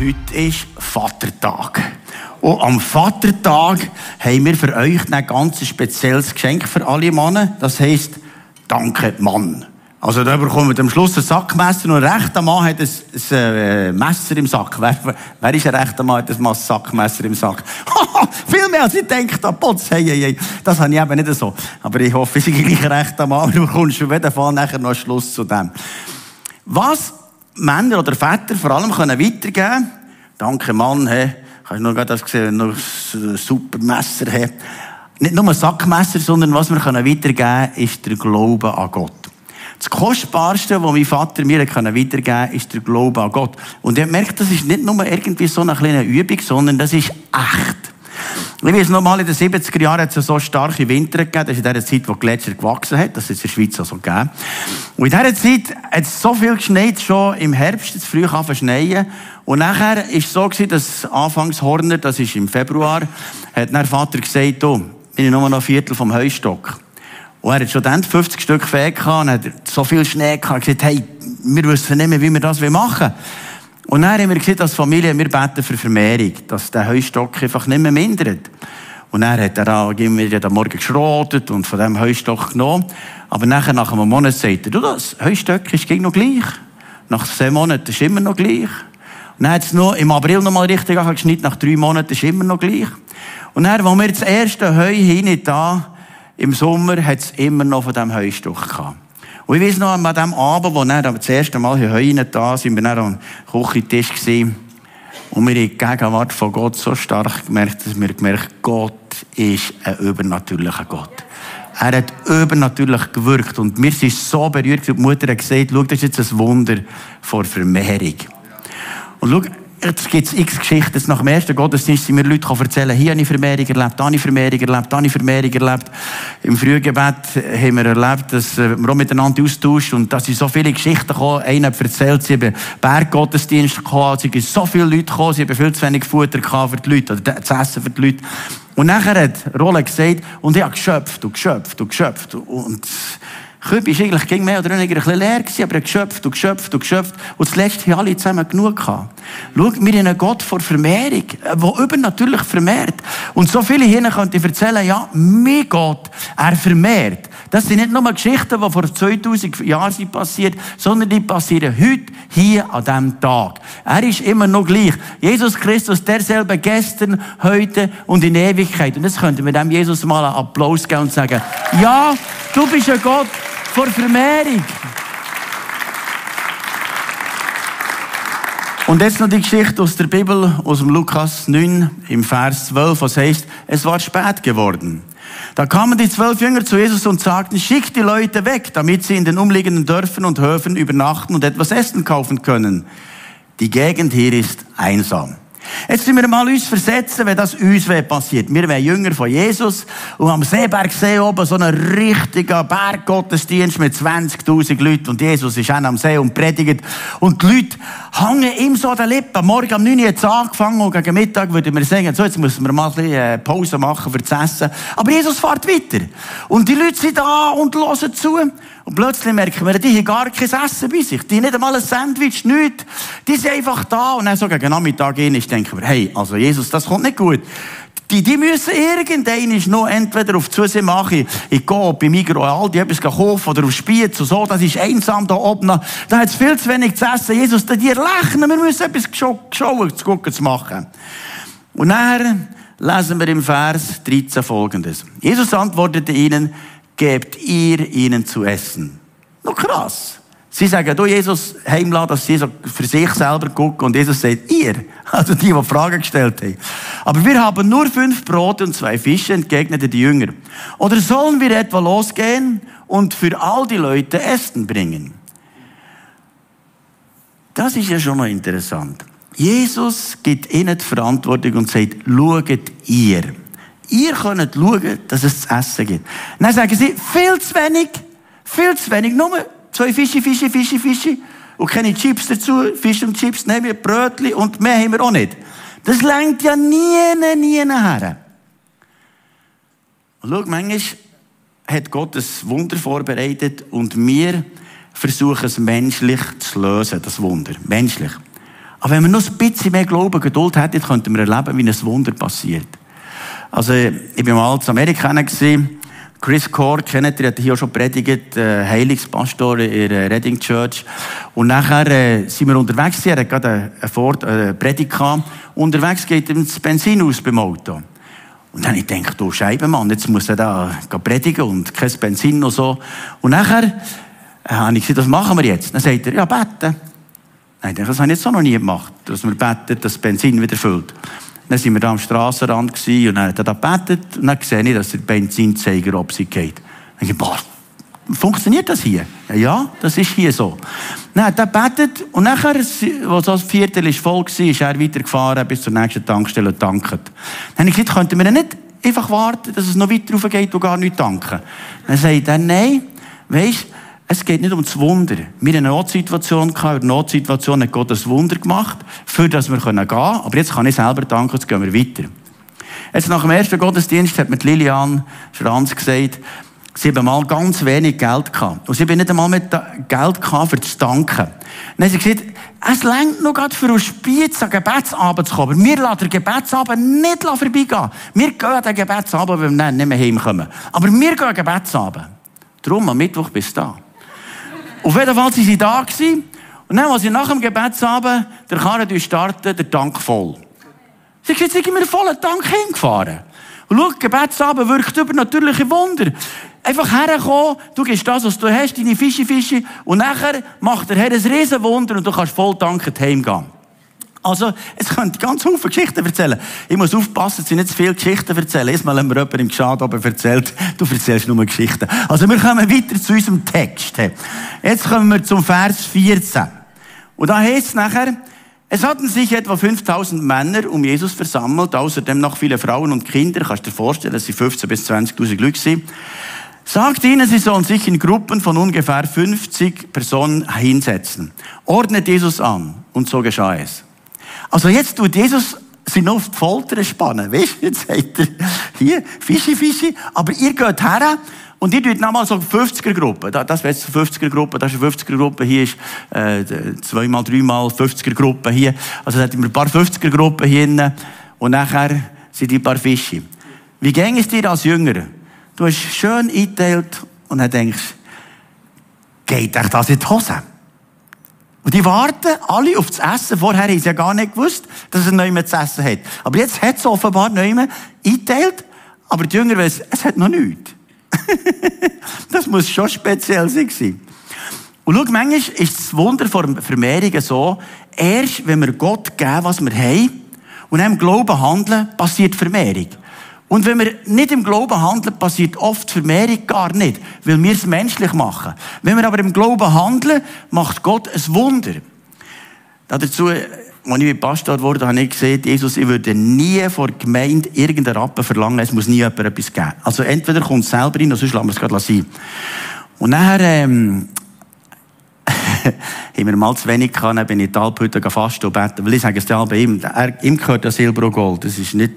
Heute ist Vatertag. Und am Vatertag haben wir für euch ein ganz spezielles Geschenk für alle Männer. Das heisst, danke Mann. Also da bekommen wir am Schluss ein Sackmesser und ein rechter Mann hat ein, ein äh, Messer im Sack. Wer, wer ist ein rechter Mann, hat ein Sackmesser im Sack? Viel mehr als ich denke, da Potz, hey, hey, hey. Das habe ich eben nicht so. Aber ich hoffe, ich bin gleich ein rechter Mann, du bekommst auf jeden Fall nachher noch einen Schluss zu dem. Was Männer oder Väter vor allem können weitergeben Danke Mann, hey. Hast du noch das gesehen, noch ein super Messer, hey. Nicht nur ein Sackmesser, sondern was wir weitergeben können, ist der Glaube an Gott. Das Kostbarste, was mein Vater mir weitergeben kann, ist der Glaube an Gott. Und er merkt, das ist nicht nur irgendwie so eine kleine Übung, sondern das ist echt. Ich weiß noch mal, in den 70er Jahren hat es so starke Winter gegeben. Das ist in der Zeit, wo Gletscher gewachsen hat. Das ist in der Schweiz auch so gegeben. Und in dieser Zeit hat es so viel geschneit, schon im Herbst, es früh anfangen schneien. Und nachher ist es so gewesen, dass anfangs Horner, das ist im Februar, hat der Vater gesagt, oh, bin ich nur noch ein Viertel vom Heustock. Und er hat schon dann 50 Stück Fähig gehabt und hat so viel Schnee gehabt und gesagt, hey, wir wissen nicht mehr, wie wir das machen wollen. Und dann haben wir gesagt, als Familie, wir beten für Vermehrung, dass der Heustock einfach nicht mehr mindert. Und dann hat er auch immer jeden Morgen geschrotet und von dem Heustock genommen. Aber nachher, nach einem Monat, sagt er, du, das Heustock ist noch gleich. Nach zehn Monaten ist immer noch gleich. Und dann hat es noch im April noch mal richtig geschnitten, nach drei Monaten ist immer noch gleich. Und dann, als wir das erste Heu hinein da, im Sommer hat es immer noch von diesem Heustock gehabt. Und ich weiß noch, an dem Abend, wo wir das erste Mal hier Heu da sind, wir dann am Küchentisch gewesen. Und wir haben die Gegenwart von Gott so stark gemerkt, dass wir gemerkt Gott ist ein übernatürlicher Gott. Er hat übernatürlich gewirkt. Und wir sind so berührt, die Mutter hat gesagt, schau, das ist jetzt ein Wunder vor Vermehrung. Und schau, Jetzt gibt es x Geschichten. Nach dem ersten Gottesdienst sind mir Leute erzählen, hier habe ich Vermehrung erlebt, da habe ich Vermehrung erlebt, da habe ich Vermehrung erlebt. Im Frühgebet haben wir erlebt, dass wir auch miteinander austauschen und da sind so viele Geschichten gekommen. Einer hat erzählt, sie haben Berggottesdienst gekommen, es sind so viele Leute gekommen, sie haben viel zu wenig Futter für die Leute, oder zu essen für die Leute. Und nachher hat Rolle gesagt, und ich habe geschöpft und geschöpft und geschöpft und Kübi war eigentlich ging mehr oder weniger ein bisschen leer gewesen, aber er geschöpft und geschöpft und geschöpft. Und zuletzt haben alle zusammen genug gehabt. Schau, wir haben einen Gott vor Vermehrung, der übernatürlich vermehrt. Und so viele hier können erzählen, ja, mein Gott, er vermehrt. Das sind nicht nur Geschichten, die vor 2000 Jahren sind passiert, sondern die passieren heute, hier, an diesem Tag. Er ist immer noch gleich. Jesus Christus, derselbe gestern, heute und in Ewigkeit. Und jetzt könnten wir dem Jesus mal einen Applaus geben und sagen, ja, du bist ein Gott, vor Vermehrung. Und jetzt noch die Geschichte aus der Bibel, aus dem Lukas 9, im Vers 12, was heißt, es war spät geworden. Da kamen die zwölf Jünger zu Jesus und sagten, schickt die Leute weg, damit sie in den umliegenden Dörfern und Höfen übernachten und etwas Essen kaufen können. Die Gegend hier ist einsam. Jetzt müssen wir mal uns versetzen, wenn das uns passiert. Wir wären Jünger von Jesus und am Seeberg See oben so ein richtiger Berggottesdienst mit 20.000 Leuten und Jesus ist auch am See und predigt und die Leute hängen ihm so an den Lippen. Morgen um 9 Uhr hat angefangen und gegen Mittag würden wir sagen, so jetzt müssen wir mal ein bisschen äh, Pause machen für das Essen. Aber Jesus fährt weiter. Und die Leute sind da und hören zu. Und plötzlich merken wir, die haben gar kein Essen bei sich. Die haben nicht einmal ein Sandwich, nichts. Die sind einfach da. Und dann so gegen Nachmittag gehen, denken wir, hey, also Jesus, das kommt nicht gut. Die, die müssen irgendeinen noch entweder auf Zusee machen, ich gehe bei Migros Aldi etwas kaufen oder auf Spiez und so, das ist einsam da oben. Da hat es viel zu wenig zu essen. Jesus, die lächeln, wir müssen etwas schauen, zu gucken, zu machen. Und dann lesen wir im Vers 13 folgendes. Jesus antwortete ihnen, gebt ihr ihnen zu essen. Noch krass. Sie sagen, du Jesus, heimlassen, dass sie so für sich selber gucken. Und Jesus sagt, ihr. Also die, die Fragen gestellt haben. Aber wir haben nur fünf Brote und zwei Fische, entgegnete die Jünger. Oder sollen wir etwa losgehen und für all die Leute Essen bringen? Das ist ja schon mal interessant. Jesus gibt ihnen die Verantwortung und sagt, schaut ihr. Ihr könnt schauen, dass es zu essen gibt. Dann sagen sie, viel zu wenig, viel zu wenig, nur zwei Fische, Fische, Fische, Fische. Und keine Chips dazu, Fisch und Chips, nehmen wir Brötchen und mehr haben wir auch nicht. Das lenkt ja nie, nie her. Und schau, manchmal hat Gott ein Wunder vorbereitet und wir versuchen es menschlich zu lösen, das Wunder. Menschlich. Aber wenn wir noch ein bisschen mehr Glauben, Geduld hätten, könnten wir erleben, wie ein Wunder passiert. Also, ich bin mal in Amerika gesehen. Chris Core, kennt ihr, hat hier auch schon predigt, äh, Heilungspastor in der Reading Church. Und nachher äh, sind wir unterwegs, er hat gerade eine, Fort, eine Predigt gehabt. Unterwegs geht ihm das Benzin aus beim Auto. Und dann ich du Scheibenmann, jetzt muss er da predigen und kein Benzin und so. Und nachher äh, habe ich gesagt, was machen wir jetzt? Dann sagt er, ja, beten. Nein, das habe ich jetzt auch noch nie gemacht, dass wir beten, dass das Benzin wieder füllt. Dann sind wir da am Strassenrand gewesen, und dann hat er da gebetet und dann sehe ich, dass der Benzinzeiger ab sich geht. Dann ich, boah, funktioniert das hier? Ja, das ist hier so. Dann hat er gebetet und nachher, als das Viertel voll war, ist er weitergefahren bis zur nächsten Tankstelle und dankt. Dann habe ich gesagt, könnten wir nicht einfach warten, dass es noch weiter raufgeht und gar nicht danken? Dann sagt er, nein, weisst, es geht nicht um das Wunder. Wir hatten eine Notsituation gehabt, in der Notsituation hat Gott ein Wunder gemacht, für das wir gehen können. Aber jetzt kann ich selber danken, jetzt gehen wir weiter. Jetzt nach dem ersten Gottesdienst hat mir Lilian Schranz gesagt, sie haben mal ganz wenig Geld gehabt. Und sie haben nicht einmal mit Geld gehabt, für zu danken. Dann hat sie gesagt, es längt noch gerade für einen Spiez an Gebetsabend zu kommen. Aber wir lassen den Gebetsabend nicht vorbeigehen. Wir gehen den Gebetsabend, wenn wir nicht mehr heimkommen. Aber wir gehen den Gebetsabend. Darum, am Mittwoch bist du da. Auf jeden Fall waren sie da gewesen. Und dann, als sie nach dem Gebetsabend der Karre starten, der Tank voll. Sie sind jetzt mit vollen Tank hingefahren. Und schau, Gebetsabend wirkt übernatürliche Wunder. Einfach herkommen, du gibst das, was du hast, deine Fische, Fische, und nachher macht der Herr ein Riesenwunder und du kannst voll dankend heimgehen. Also, es könnte ganz viele Geschichten erzählen. Ich muss aufpassen, dass ich nicht zu viele Geschichten erzähle. Erstmal haben mir jemand im Geschad oben erzählt, du erzählst nur Geschichten. Also, wir kommen weiter zu unserem Text. Jetzt kommen wir zum Vers 14. Und da heißt es nachher, es hatten sich etwa 5000 Männer um Jesus versammelt, außerdem noch viele Frauen und Kinder. Kannst du dir vorstellen, dass sie 15 bis 20.000 Leute sind. Sagt ihnen, sie sollen sich in Gruppen von ungefähr 50 Personen hinsetzen. Ordnet Jesus an. Und so geschah es. Also jetzt tut Jesus sie noch auf die Folter spannen. Weißt du, jetzt sagt er, hier, Fischi, Fischi, aber ihr geht her und ihr tut nochmal so 50er-Gruppe. Das wäre jetzt eine 50er-Gruppe, das ist eine 50er-Gruppe, hier ist äh, zweimal, dreimal 50er-Gruppe hier. Also da hatten wir ein paar 50er-Gruppen hier hinten und nachher sind die paar Fische. Wie ging es dir als Jünger? Du hast schön eingeteilt und dann denkst, geht euch das in die Hose? Und die warten alle auf das Essen. Vorher haben sie ja gar nicht gewusst, dass es mehr zu essen hat. Aber jetzt hat es offenbar mehr eingeteilt. Aber die Jünger wissen, es hat noch nichts. das muss schon speziell sein. Und schau, manchmal ist das Wunder von Vermehrungen so, erst wenn wir Gott geben, was wir haben, und im Glauben handeln, passiert Vermehrung. Und wenn wir nicht im Glauben handeln, passiert oft Vermehrung gar nicht, weil wir es menschlich machen. Wenn wir aber im Glauben handeln, macht Gott ein Wunder. Dazu, als ich Pastor wurde, habe ich gesehen, Jesus, ich würde nie vor der Gemeinde irgendeinen Rappen verlangen, es muss nie jemand etwas geben. Also entweder kommt es selber rein, oder sonst lassen wir es gerade sein. Und nachher, ähm, haben wir mal zu wenig gehabt, dann bin ich in die Alphütte fasten und beten, weil ich sage es dir bei ihm, ihm gehört das Silber und Gold, das ist nicht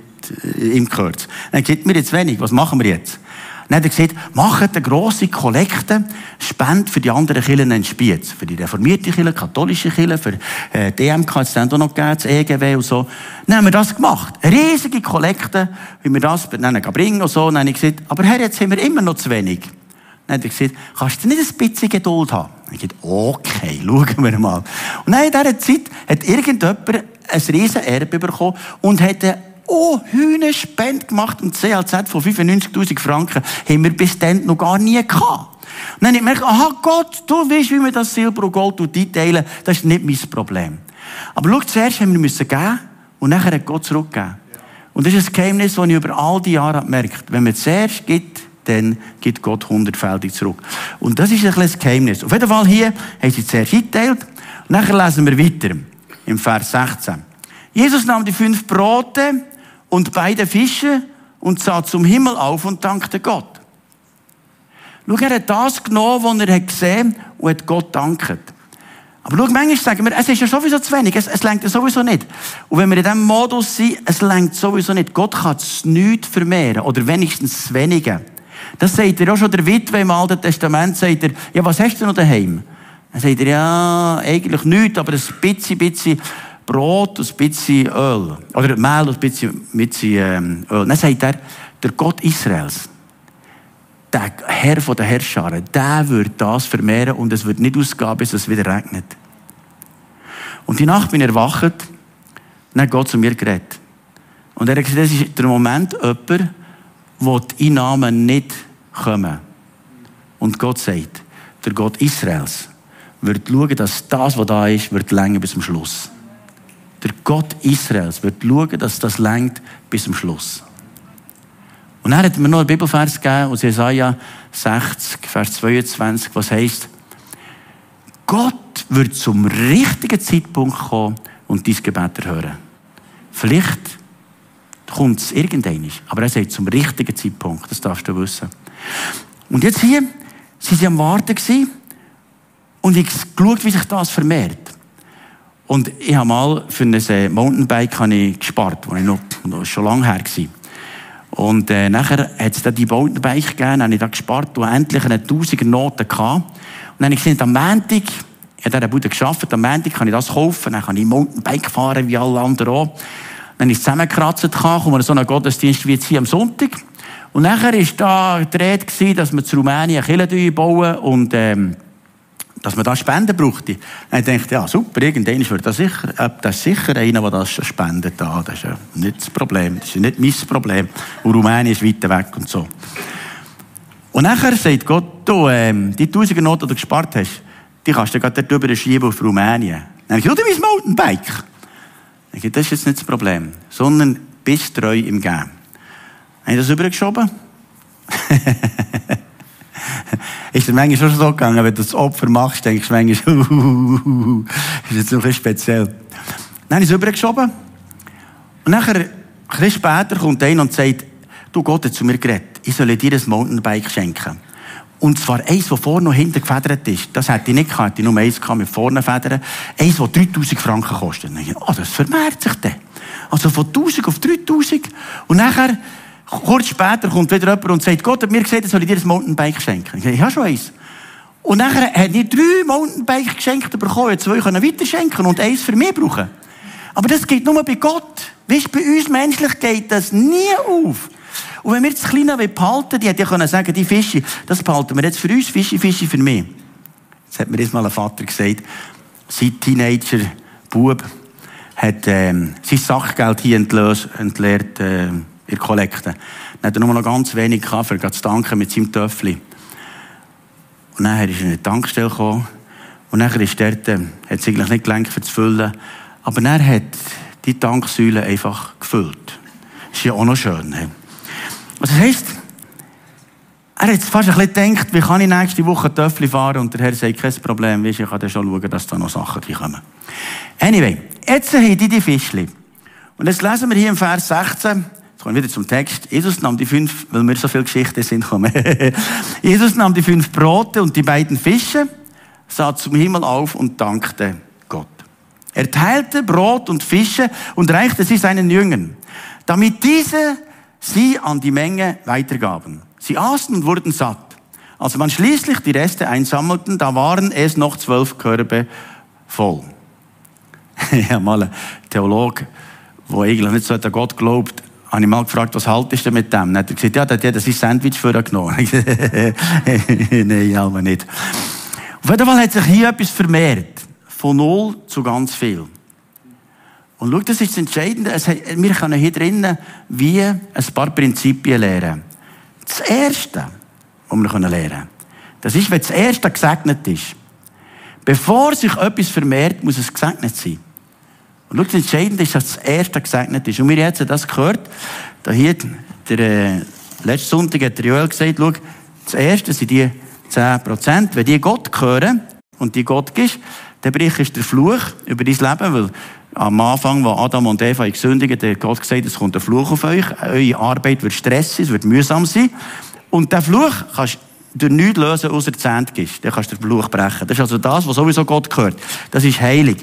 ihm gehört. Dann sagt mir jetzt wenig, was machen wir jetzt? Dann hat er gesagt, macht eine grosse Kollekte, spend für die anderen Kirchen einen Spiez. Für die reformierte Kirche, katholische Kirche, für äh, DMK, jetzt dann auch noch gegeben, das EGW und so. Dann haben wir das gemacht. Eine riesige Kollekte, wie wir das dann bringen und so. Dann habe ich gesagt, aber Herr, jetzt haben wir immer noch zu wenig. Dann hat er gesagt, kannst du nicht ein bisschen Geduld haben? Dann habe ich gesagt, okay, schauen wir mal. Und dann in dieser Zeit hat irgendjemand ein riesen Erbe bekommen und hat oh, Hühnerspende gemacht und CLZ von 95.000 Franken haben wir bis dann noch gar nie gehabt. Und dann habe ich gemerkt, aha Gott, du weißt, wie wir das Silber und Gold einteilen, das ist nicht mein Problem. Aber schau, zuerst haben wir müssen geben und nachher hat Gott zurückgegeben. Und das ist ein Geheimnis, das ich über all die Jahre gemerkt Wenn man zuerst gibt, dann gibt Gott hundertfältig zurück. Und das ist ein kleines Geheimnis. Auf jeden Fall hier haben sie zuerst eingeteilt. Und nachher lesen wir weiter. Im Vers 16. Jesus nahm die fünf Brote und beide Fische und sah zum Himmel auf und dankte Gott. Schau, er hat das genommen, was er hat gesehen und hat Gott dankt. Aber schau, manchmal sagen wir, es ist ja sowieso zu wenig, es, es lenkt ja sowieso nicht. Und wenn wir in diesem Modus sind, es lenkt sowieso nicht. Gott kann es nicht vermehren, oder wenigstens das Wenige. Das sagt er auch schon der Witwe im Alten Testament, sagt er, ja, was hast du noch daheim? Dann sagt er, ja, eigentlich nichts, aber ein bisschen, bisschen Brot und ein bisschen Öl. Oder Mehl und ein bisschen, bisschen ähm, Öl. Dann sagt er, der Gott Israels, der Herr von der Herrscharen, der wird das vermehren und es wird nicht ausgehen, bis es wieder regnet. Und die Nacht bin ich erwacht, dann hat Gott zu mir geredet. Und er hat gesagt, das ist der Moment, jemand, wo die Einnahmen nicht kommen. Und Gott sagt, der Gott Israels wird schauen, dass das, was da ist, wird länger bis zum Schluss. Der Gott Israels wird schauen, dass das längt bis zum Schluss. Und dann hat mir noch einen Bibelvers gegeben aus Jesaja 60, Vers 22, was heißt, Gott wird zum richtigen Zeitpunkt kommen und dein Gebet erhören. Vielleicht kommt es irgendwann, aber er sagt zum richtigen Zeitpunkt, das darfst du wissen. Und jetzt hier, sie waren am Warten und ich geschaut, wie sich das vermehrt. Und ich habe mal für ein äh, Mountainbike ich gespart, das noch, noch schon lange her war. Und äh, nachher hat es dann die Mountainbike gegeben, habe ich da gespart und endlich eine Tausiger Noten gehabt. Und dann habe ich gesehen, am Montag, ich habe in Bude geschafft, am Montag kann ich das kaufen, dann kann ich Mountainbike fahren, wie alle anderen auch. Dann ist es zusammengekratzt, wir so einen Gottesdienst wie jetzt hier am Sonntag. Und nachher war da die Rede, dass wir zu Rumänien eine Kirche bauen und, ähm, dass man da Spenden brauchte. Dann ich dachte, ja, super, irgendwann wird das sicher, äh, das sicher einer, der das spendet. Da. Das ist ja nicht das Problem. Das ist nicht mein Problem. Und Rumänien ist weiter weg und so. Und nachher sagt Gott, du, ähm, die Tausiger Noten, die du gespart hast, die kannst du gerade drüber schieben auf Rumänien. Dann habe ich du, mein Mountainbike. Ich sage, das ist jetzt nicht das Problem, sondern bist treu im Geben. Habe ich das übergeschoben? ist es manchmal schon so gegangen, wenn du das Opfer machst, denkst du manchmal, ist jetzt ein bisschen speziell. Dann habe ich es übergeschoben. Und nachher, ein bisschen später kommt einer und sagt, du Gott hat zu mir geredet, ich soll dir ein Mountainbike schenken. Und zwar eins, das vorne und hinten gefedert ist. Das hätte ich nicht gehabt. Ich nur eins mit vorne Federn. Eins, das 3000 Franken kostet. Und ich, oh, das vermehrt sich dann. Also von 1000 auf 3000. Und nachher, kurz später, kommt wieder jemand und sagt, Gott hat mir gesagt, soll ich dir ein Mountainbike schenken. Ich sage, ich habe schon eins. Und nachher hat ich drei Mountainbike geschenkt bekommen. Zwei können weiter schenken und eins für mich brauchen. Aber das geht nur bei Gott. Weißt, bei uns menschlich geht das nie auf. Und wenn wir das Kleine behalten, die hätte ja können sagen, die Fische, das behalten wir jetzt für uns, Fische, Fische für mich. Das hat mir jetzt mal ein Vater gesagt. Sein Teenager, Bub, hat ähm, sein Sachgeld hier entlöst, entleert äh, in der Kollekte. Dann hat er nur noch ganz wenig für zu danken mit seinem Töffel. Und dann ist er in die Tankstelle gekommen. Und dann ist dort, äh, hat es eigentlich nicht gelenkt, für zu füllen. Aber er hat die Tanksäule einfach gefüllt. Ist ja auch noch schön. He? Was das heisst, er hat fast ein bisschen gedacht, wie kann ich nächste Woche Töffel fahren und der Herr sagt, kein Problem, weißt, ich kann dann schon schauen, dass da noch Sachen kommen. Anyway, jetzt haben die die Fischli. Und jetzt lesen wir hier im Vers 16, jetzt kommen wieder zum Text, Jesus nahm die fünf, weil wir so viel Geschichte sind, kommen. Jesus nahm die fünf Brote und die beiden Fische, sah zum Himmel auf und dankte Gott. Er teilte Brot und Fische und reichte sie seinen Jüngern, damit diese sie an die Menge weitergaben. Sie aßen und wurden satt. Als man schließlich die Reste einsammelten, da waren es noch zwölf Körbe voll. habe mal einen Theologe, der eigentlich nicht so an Gott glaubt, habe ich mal gefragt, was haltest du mit dem? Dann hat er gesagt, ja, der hat das Sandwich für genommen. Nein, aber nicht. Auf jeden Fall hat sich hier etwas vermehrt. Von null zu ganz viel. Und schau, das ist das Entscheidende. Wir können hier drinnen wie ein paar Prinzipien lernen. Das Erste, was wir lernen können, das ist, wenn das Erste gesegnet ist. Bevor sich etwas vermehrt, muss es gesegnet sein. Und das Entscheidende ist, dass das Erste gesegnet ist. Und wir haben das gehört. Da hier, der, äh, letzten Sonntag hat der Joel gesagt, schau, das Erste sind die 10%. Wenn die Gott gehören und die Gott gibst, dann bricht der Fluch über dein Leben, weil am Anfang, wo Adam und Eva gesündigt hat Gott gesagt, es kommt ein Fluch auf euch. Eure Arbeit wird stressig, es wird mühsam sein. Und der Fluch kannst du nichts lösen, außer Zehnt gibst. Dann kannst du den Fluch brechen. Das ist also das, was sowieso Gott gehört. Das ist heilig.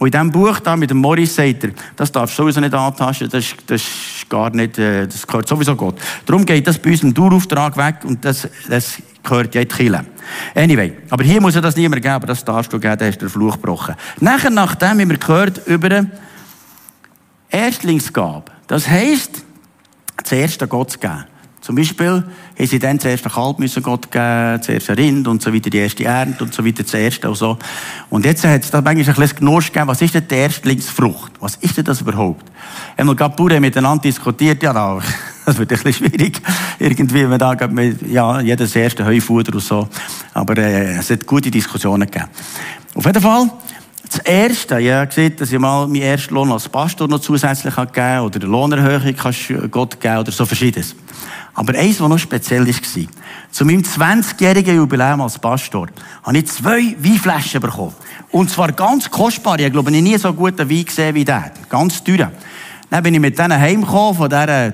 Und in diesem Buch da mit dem Morris sagt er, das darfst du sowieso nicht antasten, das, das ist gar nicht, äh, das gehört sowieso Gott. Darum geht das bei unserem Dauerauftrag weg und das, das gehört ja in die Kirche. Anyway, aber hier muss er das niemand geben, das darfst du geben, da hast du den Fluch gebrochen. Nachher, nachdem haben wir gehört über Erstlingsgabe. Das heisst, zuerst an Gott zu geben. Zum Beispiel haben sie dann zuerst ein Kalb müssen Gott geben, zuerst ein Rind und so weiter, die erste Ernte und so weiter, das erste und so. Und jetzt hat es da manchmal ein bisschen Genuss gegeben, was ist denn die Erstlingsfrucht? Was ist denn das überhaupt? Einmal gerade Bauern miteinander diskutiert, ja, da, das wird ein bisschen schwierig. Irgendwie, wenn da, ja, jedes erste Heufuder und so. Aber, äh, es hat gute Diskussionen gegeben. Auf jeden Fall, das Erste, habe gesehen, dass ich mal meinen ersten Lohn als Pastor noch zusätzlich gegeben habe, oder eine Lohnerhöhung kannst Gott geben, oder so verschiedenes. Aber eins, was noch speziell war, zu meinem 20-jährigen Jubiläum als Pastor, habe ich zwei Weinflaschen bekommen. Und zwar ganz kostbar. Ich glaube, ich nie so guten Wein gesehen wie der. Ganz teuer. Dann bin ich mit denen heimgekommen, von dieser,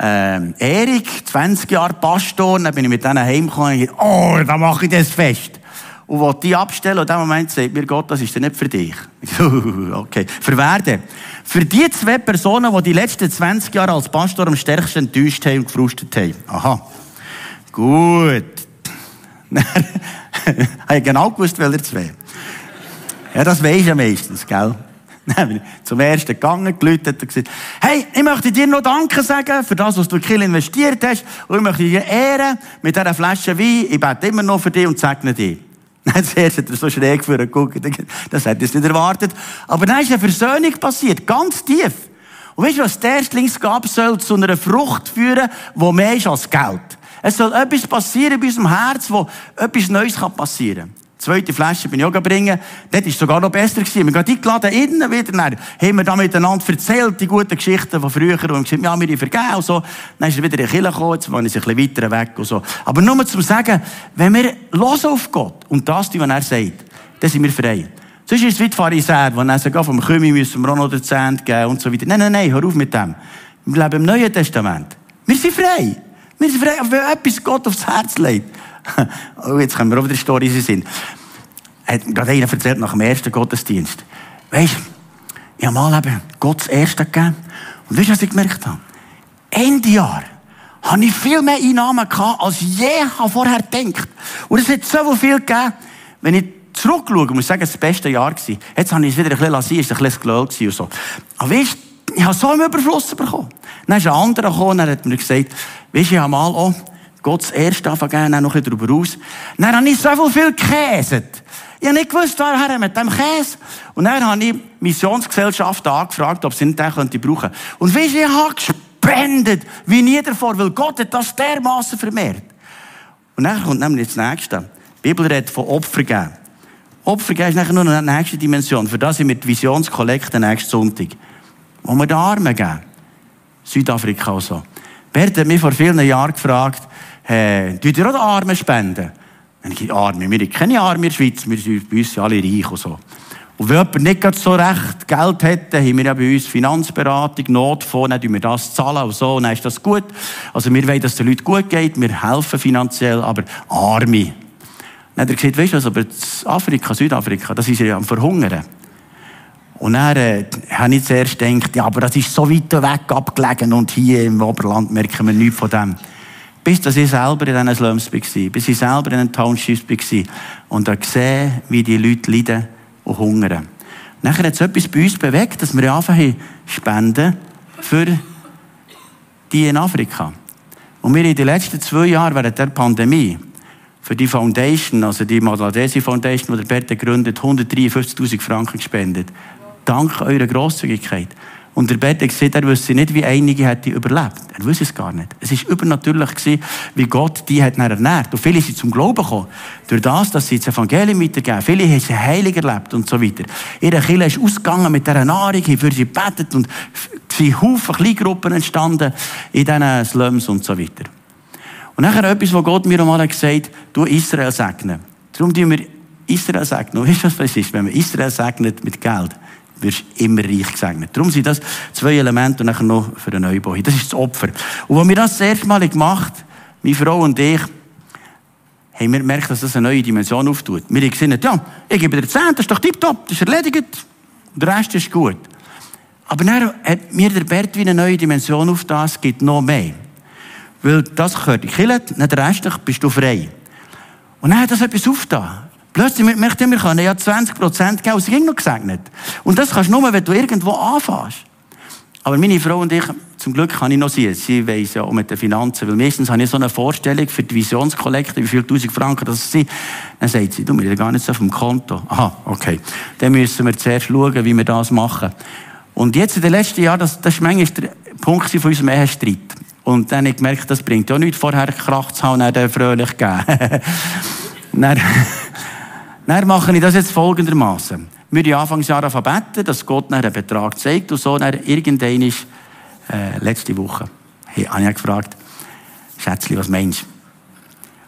äh, Erik, 20 Jahre Pastor. Dann bin ich mit denen heimgekommen und ich dachte, oh, da mache ich das fest und will die abstellen. Und in dem Moment sagt mir Gott, das ist nicht für dich. okay. Für wer denn? Für die zwei Personen, die die letzten 20 Jahre als Pastor am stärksten enttäuscht haben und gefrustet haben. Aha. Gut. habe ich genau gewusst, welcher zwei. Ja, das weisst ja meistens, gell? Zum ersten gegangen, gelütet und gesagt, hey, ich möchte dir noch Danke sagen für das, was du in investiert hast. Und ich möchte dir ehren mit dieser Flasche Wein. Ich bete immer noch für dich und segne dich. Dann zuerst hat er so schräg für geguckt. Das hätte ich nicht erwartet. Aber dann ist eine Versöhnung passiert. Ganz tief. Und weißt du was? Die Erstlingsgabe soll zu einer Frucht führen, die mehr ist als Geld. Es soll etwas passieren bei unserem Herz, wo etwas Neues passieren kann zweite Flasche bin ich auch bringen. Dort war sogar noch besser gewesen. Wir gehen eingeladen, innen wieder. Dann haben wir da miteinander erzählt, die guten Geschichten von früher. Und gesagt, ja, wir vergeben und so. Dann ist er wieder in die Kirche gekommen, jetzt war ich ein bisschen weiter weg und so. Aber nur zu sagen, wenn wir los auf Gott und das tun, was er sagt, dann sind wir frei. Sonst ist es wie die Pharisäer, die sagen, vom Kümmel müssen wir auch noch den Zehnt geben und so weiter. Nein, nein, nein, hör auf mit dem. Wir leben im Neuen Testament. Wir sind frei. Wir sind frei, wenn etwas Gott aufs Herz legt. oh, jetzt können wir auch wieder Storys sind. Hat mir gerade einer erzählt nach dem ersten Gottesdienst. Weisst, ich habe mal eben Gott das Erste gegeben. Und weißt du, was ich gemerkt habe? Ende Jahr habe ich viel mehr Einnahmen gehabt, als je vorher gedacht. Und es hat so viel gegeben, wenn ich zurückschaue, muss ich sagen, das beste Jahr gewesen. Jetzt habe ich es wieder ein bisschen lassen, es war ein bisschen Glöll und so. Aber weißt, ich habe so im Überfluss bekommen. Dann ist ein anderer gekommen, und hat mir gesagt, weisst, ich habe mal auch Gott das Erste angefangen, dann noch ein bisschen darüber aus. Dann habe ich so viel gekäset. Ich habe nicht gewusst, woher mit dem Käse. Und dann habe ich Missionsgesellschaft angefragt, ob sie nicht den könnte brauchen. Und wie ich habe gespendet, wie nie davor, weil Gott hat das dermaßen vermehrt. Und dann kommt nämlich das Nächste. Die Bibel redet von Opfer geben. Opfer geben ist nachher nur eine nächste Dimension. Für das sind wir die Visionskollekte nächsten Sonntag. Wo wir den Armen geben. Südafrika und so. Bert hat mich vor vielen Jahren gefragt, hey, tut ihr auch den Armen spenden? Dann ich, Arme, wir haben keine Arme in der Schweiz, wir sind bei uns alle reich und so. Und wenn jemand nicht so recht Geld dann haben wir ja bei uns Finanzberatung, Notfonds, dann tun wir das zahlen und so, und dann ist das gut. Also wir wollen, dass es den Leuten gut geht, wir helfen finanziell, aber Arme. Dann hat er gesagt, weißt du was, aber Afrika, Südafrika, das ist ja am Verhungern. Und dann äh, habe ich zuerst gedacht, ja, aber das ist so weit weg abgelegen und hier im Oberland merken wir nichts von dem. Bis dass ich selber in diesen Slums war, bis ich selber in den Townships war und da gesehen, wie die Leute leiden und hungern. Nachher hat es etwas bei uns bewegt, dass wir anfangen spenden für die in Afrika. Und wir in den letzten zwei Jahren während der Pandemie für die Foundation, also die Madladesi Foundation, die der Bert gegründet 153.000 Franken gespendet. Dank eurer Grosszügigkeit. Und der Bett hat gesagt, er wüsste nicht, wie einige hätte überlebt. Er wüsste es gar nicht. Es war übernatürlich gewesen, wie Gott die hat ernährt. Und viele sind zum Glauben gekommen. Durch das, dass sie das Evangelium weitergeben. Viele haben sie heilig erlebt und so weiter. Ihre Kirche ist ausgegangen mit dieser Nahrung, haben für sie gebetet und es sind Haufen Kleingruppen entstanden in diesen Slums und so weiter. Und nachher etwas, was Gott mir einmal gesagt hat, du Israel segnen. Darum tun wir Israel segnen. Weißt du, was das ist? Wenn man Israel segnet mit Geld wirst immer reich gesegnet. Darum sind das zwei Elemente und nachher noch für den Neubau. Das ist das Opfer. Und als wir das das gemacht haben, meine Frau und ich, haben wir gemerkt, dass das eine neue Dimension auftut. Wir haben gesagt, ja, ich gebe dir 10, das ist doch tiptop, das ist erledigt. Der Rest ist gut. Aber dann hat mir der Bert wie eine neue Dimension auf das, gibt noch mehr. Weil das gehört in die nicht der Rest bist du frei. Und dann hat das etwas aufgetan. Plötzlich möchte wir können ja 20 Prozent geben, es ging noch gesegnet. Und das kannst du nur, wenn du irgendwo anfängst. Aber meine Frau und ich, zum Glück kann ich noch sie. Sie weiss ja auch mit den Finanzen. Weil meistens habe ich so eine Vorstellung für die Visionskollekte, wie viel tausend Franken das sind. Dann sagt sie, du, wir haben gar nicht so auf dem Konto. Aha, okay. Dann müssen wir zuerst schauen, wie wir das machen. Und jetzt in den letzten Jahren, das, das ist manchmal der Punkt von unserem Ehestreit. Und dann habe ich gemerkt, das bringt ja nichts, vorher Krach zu haben und dann fröhlich geben. dann, dann mache ich das jetzt folgendermaßen wir die Anfangsjahr beten, dass Gott nach einen Betrag zeigt und so dann irgendein ist, äh, letzte Woche, hey, ich gefragt, Schätzli, was meinst du?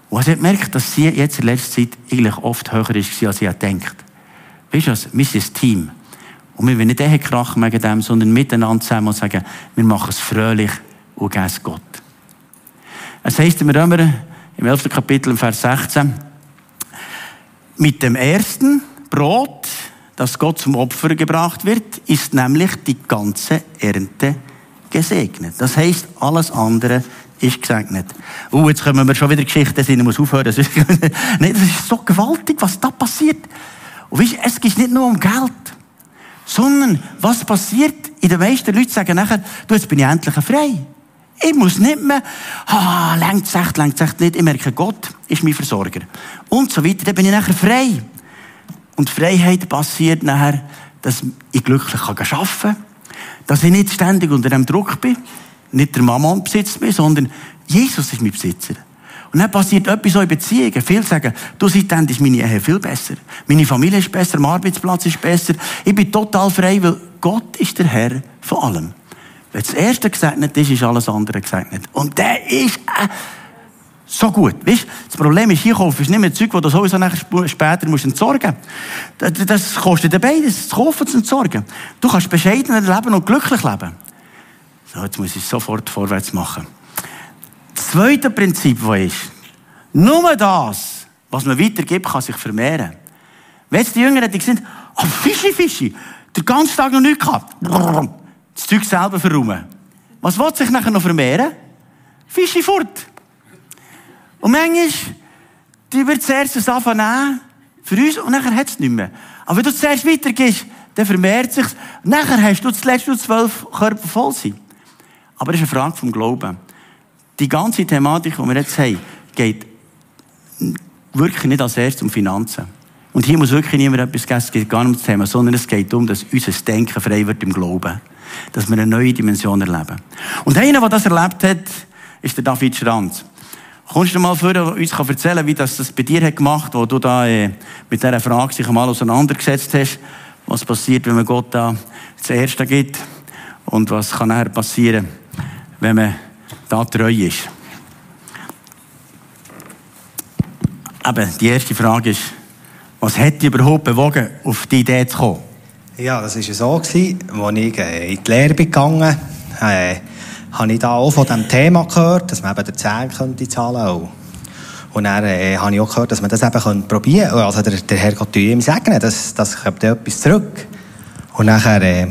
Und ich habe gemerkt, dass sie jetzt in letzter Zeit eigentlich oft höher ist, als sie denkt. Weißt du was? Wir sind ein Team. Und wir wollen nicht eher krachen wegen dem, sondern miteinander zusammen und sagen, wir machen es fröhlich und geben es Gott. Es heisst im Römer, im 11. Kapitel, im Vers 16, mit dem ersten Brot dass Gott zum Opfer gebracht wird, ist nämlich die ganze Ernte gesegnet. Das heißt, alles andere ist gesegnet. Uh, jetzt kommen wir schon wieder Geschichten sind, ich muss aufhören. Das nee, das ist so gewaltig, was da passiert. Und weißt, es geht nicht nur um Geld, sondern was passiert? In den meisten Leuten sagen nachher, du, jetzt bin ich endlich frei. Ich muss nicht mehr, ah, längt's echt, längt's echt nicht. Ich merke, Gott ist mein Versorger. Und so weiter. Dann bin ich nachher frei. Und Freiheit passiert nachher, dass ich glücklich arbeiten kann. Dass ich nicht ständig unter dem Druck bin. Nicht der Mama besitzt mich, sondern Jesus ist mein Besitzer. Und dann passiert etwas in Beziehungen. Viele sagen, du, seitdem ist meine Ehe viel besser. Meine Familie ist besser, mein Arbeitsplatz ist besser. Ich bin total frei, weil Gott ist der Herr von allem. Wenn das Erste gesegnet ist, ist alles andere gesegnet. Und der ist, äh, so gut. Weißt, das Problem ist, hier kaufst du nicht mehr Zeug, das du sowieso später musst entsorgen musst. Das kostet dir beides, das Kaufen zu entsorgen. Du kannst bescheidener leben und glücklich leben. So, jetzt muss ich sofort vorwärts machen. Das zweite Prinzip, das ist, nur das, was man weitergibt, kann sich vermehren. Wenn jetzt die Jünger die sind, oh, Fischi, Fischi, den ganzen Tag noch nichts gehabt. Das Zeug selber verräumen. Was will sich nachher noch vermehren? Fischi fort. Und manchmal, die wird zuerst das anfangen für uns und nachher hat es nicht mehr. Aber wenn du zuerst weitergehst, dann vermehrt sich Nachher hast du zuletzt nur zwölf Körper voll sein. Aber das ist eine Frage vom Glauben. Die ganze Thematik, die wir jetzt haben, geht wirklich nicht als erstes um Finanzen. Und hier muss wirklich niemand etwas geben, es geht gar nicht um das Thema, sondern es geht darum, dass unser Denken frei wird im Glauben. Dass wir eine neue Dimension erleben. Und einer, der das erlebt hat, ist der David Schranz. Kommst du mal vor, uns erzählen, wie das, das bei dir hat gemacht, wo du da äh, mit dieser Frage sich einmal auseinandergesetzt hast, was passiert, wenn man Gott da das Erste gibt und was kann nachher passieren, wenn man da treu ist. Aber die erste Frage ist, was hat dich überhaupt bewogen, auf die Idee zu kommen? Ja, das war so, als ich äh, in die Lehre gegangen bin. Äh, habe ich da auch von diesem Thema gehört, dass man eben den 10 könnte zahlen könnte. Und dann äh, habe ich auch gehört, dass man das eben probieren könnte. Also der, der Herr Gott ihm segnen, dass das kommt etwas zurück. Und nachher äh,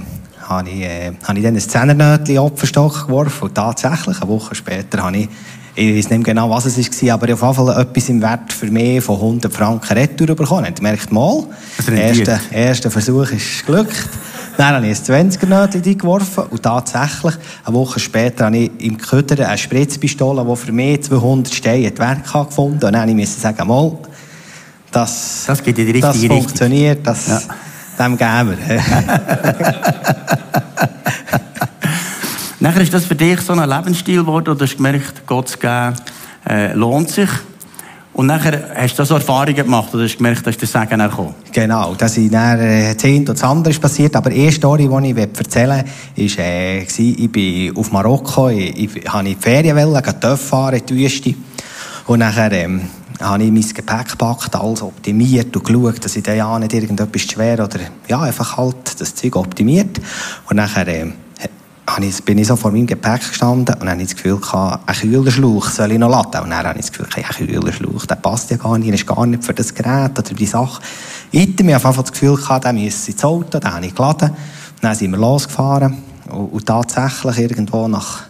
habe ich, äh, habe ich dann ein Zehnernötchen Opferstock geworfen und tatsächlich, eine Woche später, habe ich, ich weiß nicht genau, was es war, aber auf jeden Fall etwas im Wert für mehr von 100 Franken Retour bekommen. Ich merkt mal, der erste, erste Versuch ist geglückt. Dann habe ich ein 20er-Nötchen geworfen und tatsächlich, eine Woche später habe ich im Köder eine Spritzpistole, die für mich 200 Steine Werk gefunden Und dann musste ich sagen, mal, das, das, geht in die das funktioniert, das, ja. dem geben wir. Nachher ist das für dich so ein Lebensstil geworden, und du hast gemerkt, Gott zu geben, äh, lohnt sich. Und nachher hast du so Erfahrungen gemacht oder hast gemerkt, dass der Segen herkommt? Genau, dass ich dann, äh, das und das andere ist passiert. Aber eine Story, die ich erzählen will, ist, äh, ich bin auf Marokko, ich, ich, habe in die Ferien wollen, Töpf fahren in die Wüste. Und nachher, ähm, habe ich mein Gepäck gepackt, alles optimiert und geschaut, dass ich da ja nicht irgendetwas schwer oder, ja, einfach halt das Zeug optimiert. Und nachher, ähm, bin ich so vor meinem Gepäck gestanden und hatte das Gefühl, ein Kühlerschlauch soll ich noch laden. Und dann habe ich das Gefühl, ein Kühlerschlauch, der passt ja gar nicht, ist gar nicht für das Gerät oder die Sache. Item, ich hatte das Gefühl, der müsse ins Auto, den habe ich geladen. Dann sind wir losgefahren und, und tatsächlich irgendwo nach,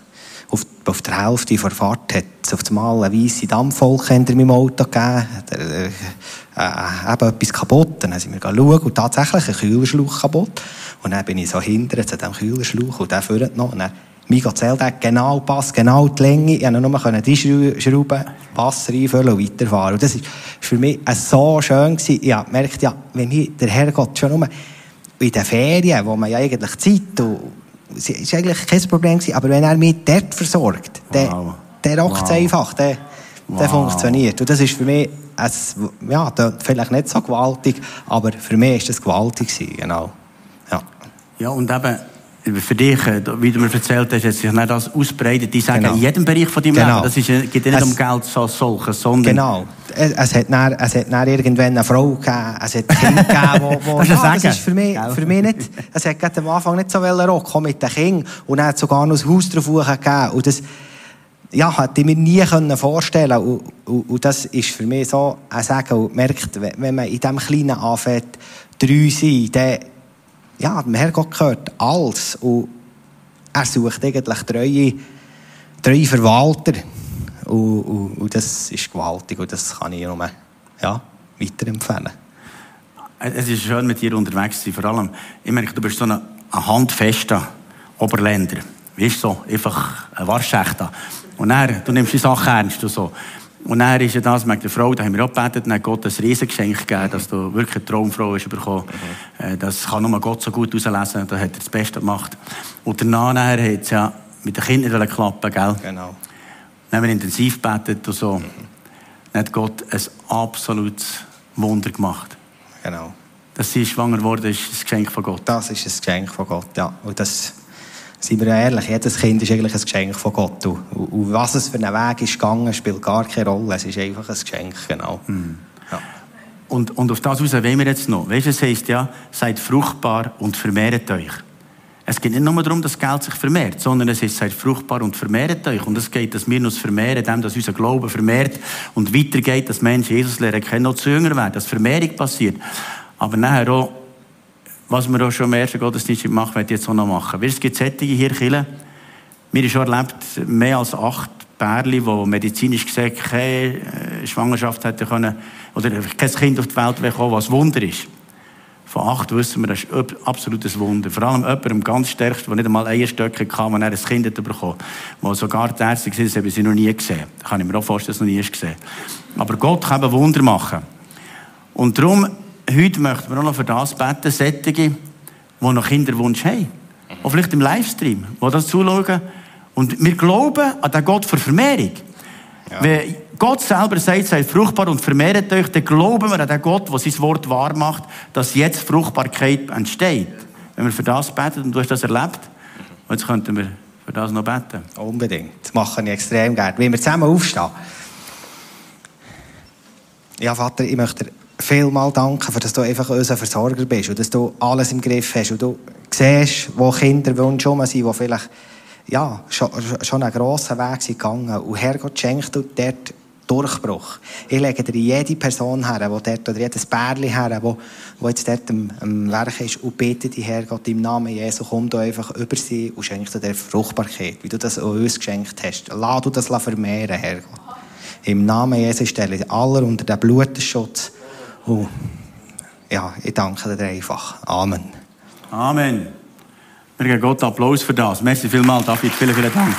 auf, auf der Hälfte der Fahrt hat es auf einmal eine weisse Dampfwolke hinter meinem Auto gegeben, äh, äh, eben etwas kaputt. Dann sind wir schauen und tatsächlich ein Kühlerschlauch kaputt. Und dann bin ich so hinterher zu diesem Kühlerschlauch und der führt noch. Und dann, hat genau passt, genau die Länge. Ich konnte nur die Schrauben, Wasser einfüllen und weiterfahren. Und das war für mich so schön. Gewesen. Ich gemerkt, ja, wenn mir der Herrgott schon nur in den Ferien, wo man ja eigentlich Zeit und es war eigentlich kein Problem gewesen, aber wenn er mich dort versorgt, wow. der, der rockt wow. einfach, der, wow. der funktioniert. Und das ist für mich, es, ja, vielleicht nicht so gewaltig, aber für mich war das gewaltig gewesen, genau. Ja. ja, und eben, für dich, äh, wie du mir erzählt hast, hat sich nicht das ausbreitet. Die sagen genau. in jedem Bereich von deinem genau. Leben, das ist, äh, geht nicht es, um Geld als solches, sondern... Genau. Es, es, hat dann, es hat dann irgendwann eine Frau gegeben, es hat Kinder gegeben, wo, wo das, ja, das ist für mich, für mich nicht... Es hat gerade am Anfang nicht so Rock mit den Kindern und dann hat sogar noch ein Haus drauf gegeben. Und das ja, hätte ich mir nie vorstellen können. Und, und, und, das ist für mich so ein Sagen. Und merkt, wenn man in diesem Kleinen anfängt, drei sein, dann ja, dem Herrgott gehört alles. Und er sucht eigentlich treue, treue Verwalter. Und, und, und, das ist gewaltig und das kann ich nur ja, weiterempfehlen. Es ist schön, mit dir unterwegs zu sein. Vor allem, ich merke, du bist so ein, handfester Oberländer. Weißt du, so, einfach ein Warschächter. Und er, du nimmst die Sache ernst und so. Und dann ist ja das mit der Frau, da haben wir auch gebetet, dann hat Gott ein Riesengeschenk gegeben, dass du wirklich eine Traumfrau hast bekommen. Mhm. Das kann nur Gott so gut auslesen, da hat er das Beste gemacht. Und danach hat es ja mit den Kindern nicht klappen, gell? Genau. Dann haben wir intensiv gebetet und so. Mhm. Dann hat Gott ein absolutes Wunder gemacht. Genau. Dass sie schwanger wurde, ist ein Geschenk von Gott. Das ist ein Geschenk von Gott, ja. Und das Seien wir ehrlich, jedes Kind ist eigentlich ein Geschenk von Gott. Und, und was es für einen Weg ist gegangen, spielt gar keine Rolle. Es ist einfach ein Geschenk, genau. Mhm. Ja. Und, und auf das raus wollen wir jetzt noch. Weißt du, es heisst ja, seid fruchtbar und vermehrt euch. Es geht nicht nur darum, dass Geld sich vermehrt, sondern es ist, seid fruchtbar und vermehrt euch. Und es geht, dass wir uns vermehren, dem, dass unser Glaube vermehrt und weitergeht, dass Menschen Jesus lernen kennen und zu jünger werden, dass Vermehrung passiert. Aber nachher auch, was wir auch schon im ersten Gottesdienst gemacht haben, jetzt auch noch machen. Weil es gibt Sättige hier, Chile. Wir haben schon erlebt, mehr als acht Pärchen, die medizinisch gesagt keine äh, Schwangerschaft hätten können, oder kein Kind auf die Welt bekommen, was Wunder ist. Von acht wissen wir, das ist ein absolutes Wunder. Vor allem jemandem ganz stärksten, der nicht einmal Eierstöcke kam, wenn er ein Kind hat bekommen hat. sogar die Ärzte gesehen das haben sie noch nie gesehen. Da kann ich mir auch vorstellen, dass noch nie gesehen Aber Gott kann eben Wunder machen. Und darum heute möchten wir auch noch für das beten, Sättige, die noch Kinderwunsch haben. Oder vielleicht im Livestream, die das zuschauen. Und wir glauben an den Gott für Vermehrung. Ja. Wenn Gott selber sagt, seid fruchtbar und vermehrt euch, dann glauben wir an den Gott, der sein Wort wahr macht, dass jetzt Fruchtbarkeit entsteht. Wenn wir für das beten, und du hast das erlebt, und jetzt könnten wir für das noch beten. Unbedingt. Das mache ich extrem gerne. Wenn wir zusammen aufstehen. Ja, Vater, ich möchte vielmal danken, dass du einfach unser Versorger bist und dass du alles im Griff hast und du siehst, wo Kinderwünsche rum sind, die vielleicht ja, schon, schon einen grossen Weg sind gegangen. Und Herrgott schenkt dir dort Durchbruch. Ich lege dir jede Person her, wo dort, oder jedes Bärli her, wo, wo jetzt dort am, am Werk ist und bete dich, Herrgott, im Namen Jesu, komm du einfach über sie und schenk dir Fruchtbarkeit, wie du das uns geschenkt hast. Lass du das vermehren, Herrgott. Im Namen Jesu stelle ich aller unter den Blutschutz und ja, ich danke dir einfach. Amen. Amen. Wir geben Gott Applaus für das. Merci vielmals, David. Vielen, vielen Dank.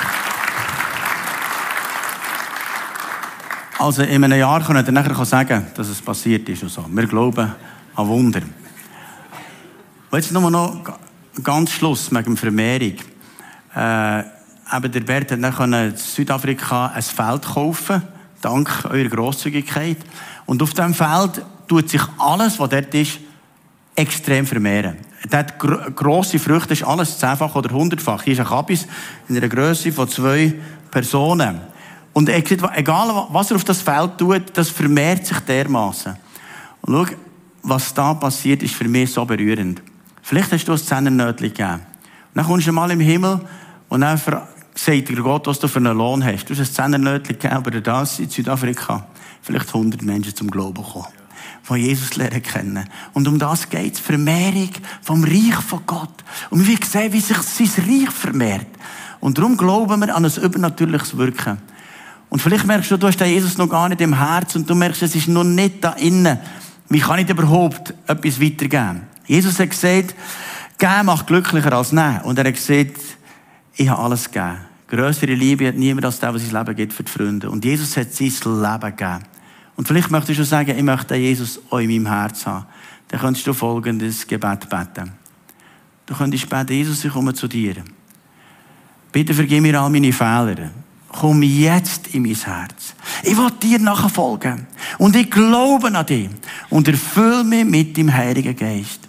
Also in einem Jahr können wir nachher sagen, dass es passiert ist und so. Wir glauben an Wunder. Und jetzt nur noch ganz Schluss mit dem Vermehrung. Äh, eben der Bert hat dann in Südafrika ein Feld kaufen, dank eurer Grosszügigkeit. Und auf diesem Feld tut sich alles, was dort ist, extrem vermehren. Gr grosse Früchte, ist alles zehnfach oder hundertfach. Hier ist ein Kabis in einer Größe von zwei Personen. Und sieht, egal was er auf das Feld tut, das vermehrt sich dermaßen. Und schau, was da passiert, ist für mich so berührend. Vielleicht hast du ein Zehnnötchen gegeben. Und dann kommst du mal im Himmel und dann sagt dir Gott, was du für einen Lohn hast. Du hast ein Zehnnötchen gegeben, aber das in Südafrika vielleicht 100 Menschen zum Glauben kommen. die Jesus lernen kennen. Und um das geht es. Vermehrung vom Reich von Gott. Und wir sehen, wie sich sein Reich vermehrt. Und darum glauben wir an ein übernatürliches Wirken. Und vielleicht merkst du, du hast Jesus noch gar nicht im Herz und du merkst, es ist noch nicht da innen. Wie kann ich überhaupt etwas weitergeben? Jesus hat gesagt, geben macht glücklicher als nehmen. Und er hat gesagt, ich habe alles gegeben. Größere Liebe hat niemand als der, der sein Leben gibt für die Freunde. Und Jesus hat sein Leben gegeben. Und vielleicht möchtest du sagen, ich möchte Jesus auch in meinem Herz haben. Dann könntest du folgendes Gebet beten. Du könntest beten, Jesus, ich komme zu dir. Bitte vergib mir all meine Fehler. Komm jetzt in mein Herz. Ich will dir nachfolgen. Und ich glaube an dich. Und erfülle mich mit dem Heiligen Geist.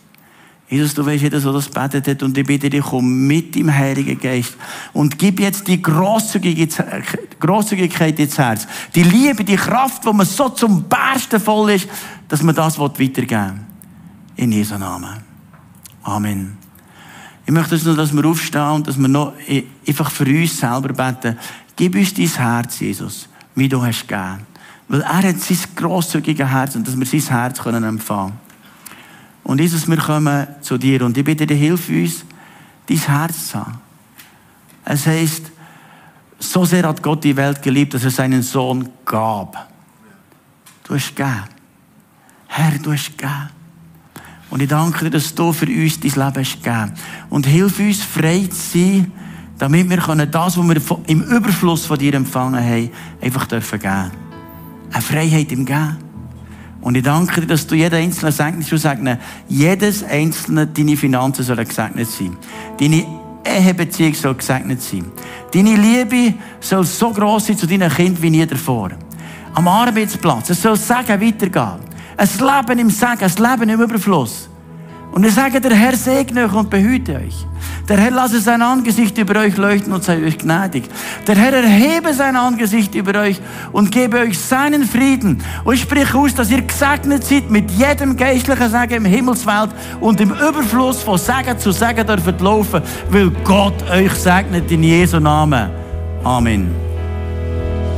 Jesus, du weißt jeder, so das betet hat, und ich bitte dich, komm mit dem Heiligen Geist und gib jetzt die Grosszügigkeit ins Herz. Die Liebe, die Kraft, wo man so zum Bersten voll ist, dass man das weitergeben will. In Jesu Namen. Amen. Ich möchte nur, dass wir aufstehen und dass wir noch einfach für uns selber beten. Gib uns dein Herz, Jesus, wie du hast gegeben. Weil er hat sein grosszügiges Herz und dass wir sein Herz empfangen können. Und Jesus, wir kommen zu dir und ich bitte dir, hilf uns, dein Herz zu haben. Es heißt, so sehr hat Gott die Welt geliebt, dass er seinen Sohn gab. Du hast gegeben. Herr, du hast gegeben. Und ich danke dir, dass du für uns dein Leben hast gegeben. Und hilf uns, frei zu sein, damit wir können das, was wir im Überfluss von dir empfangen haben, einfach dürfen geben. Eine Freiheit im Geben. Und ich danke dir, dass du jeden Einzelnen segnest sagst, jedes Einzelne, deine Finanzen sollen gesegnet sein. Deine Ehebeziehung soll gesegnet sein. Deine Liebe soll so groß sein zu deinen Kindern wie nie davor. Am Arbeitsplatz, es soll Sagen weitergehen. Ein Leben im Sagen, ein Leben im Überfluss. Und ich sage, der Herr segne euch und behüte euch. Der Herr lasse sein Angesicht über euch leuchten und sei euch gnädig. Der Herr erhebe sein Angesicht über euch und gebe euch seinen Frieden. Und ich spreche aus, dass ihr gesegnet seid mit jedem geistlichen Segen im Himmelswelt und im Überfluss von Segen zu Segen dürft laufen, weil Gott euch segnet in Jesu Namen. Amen.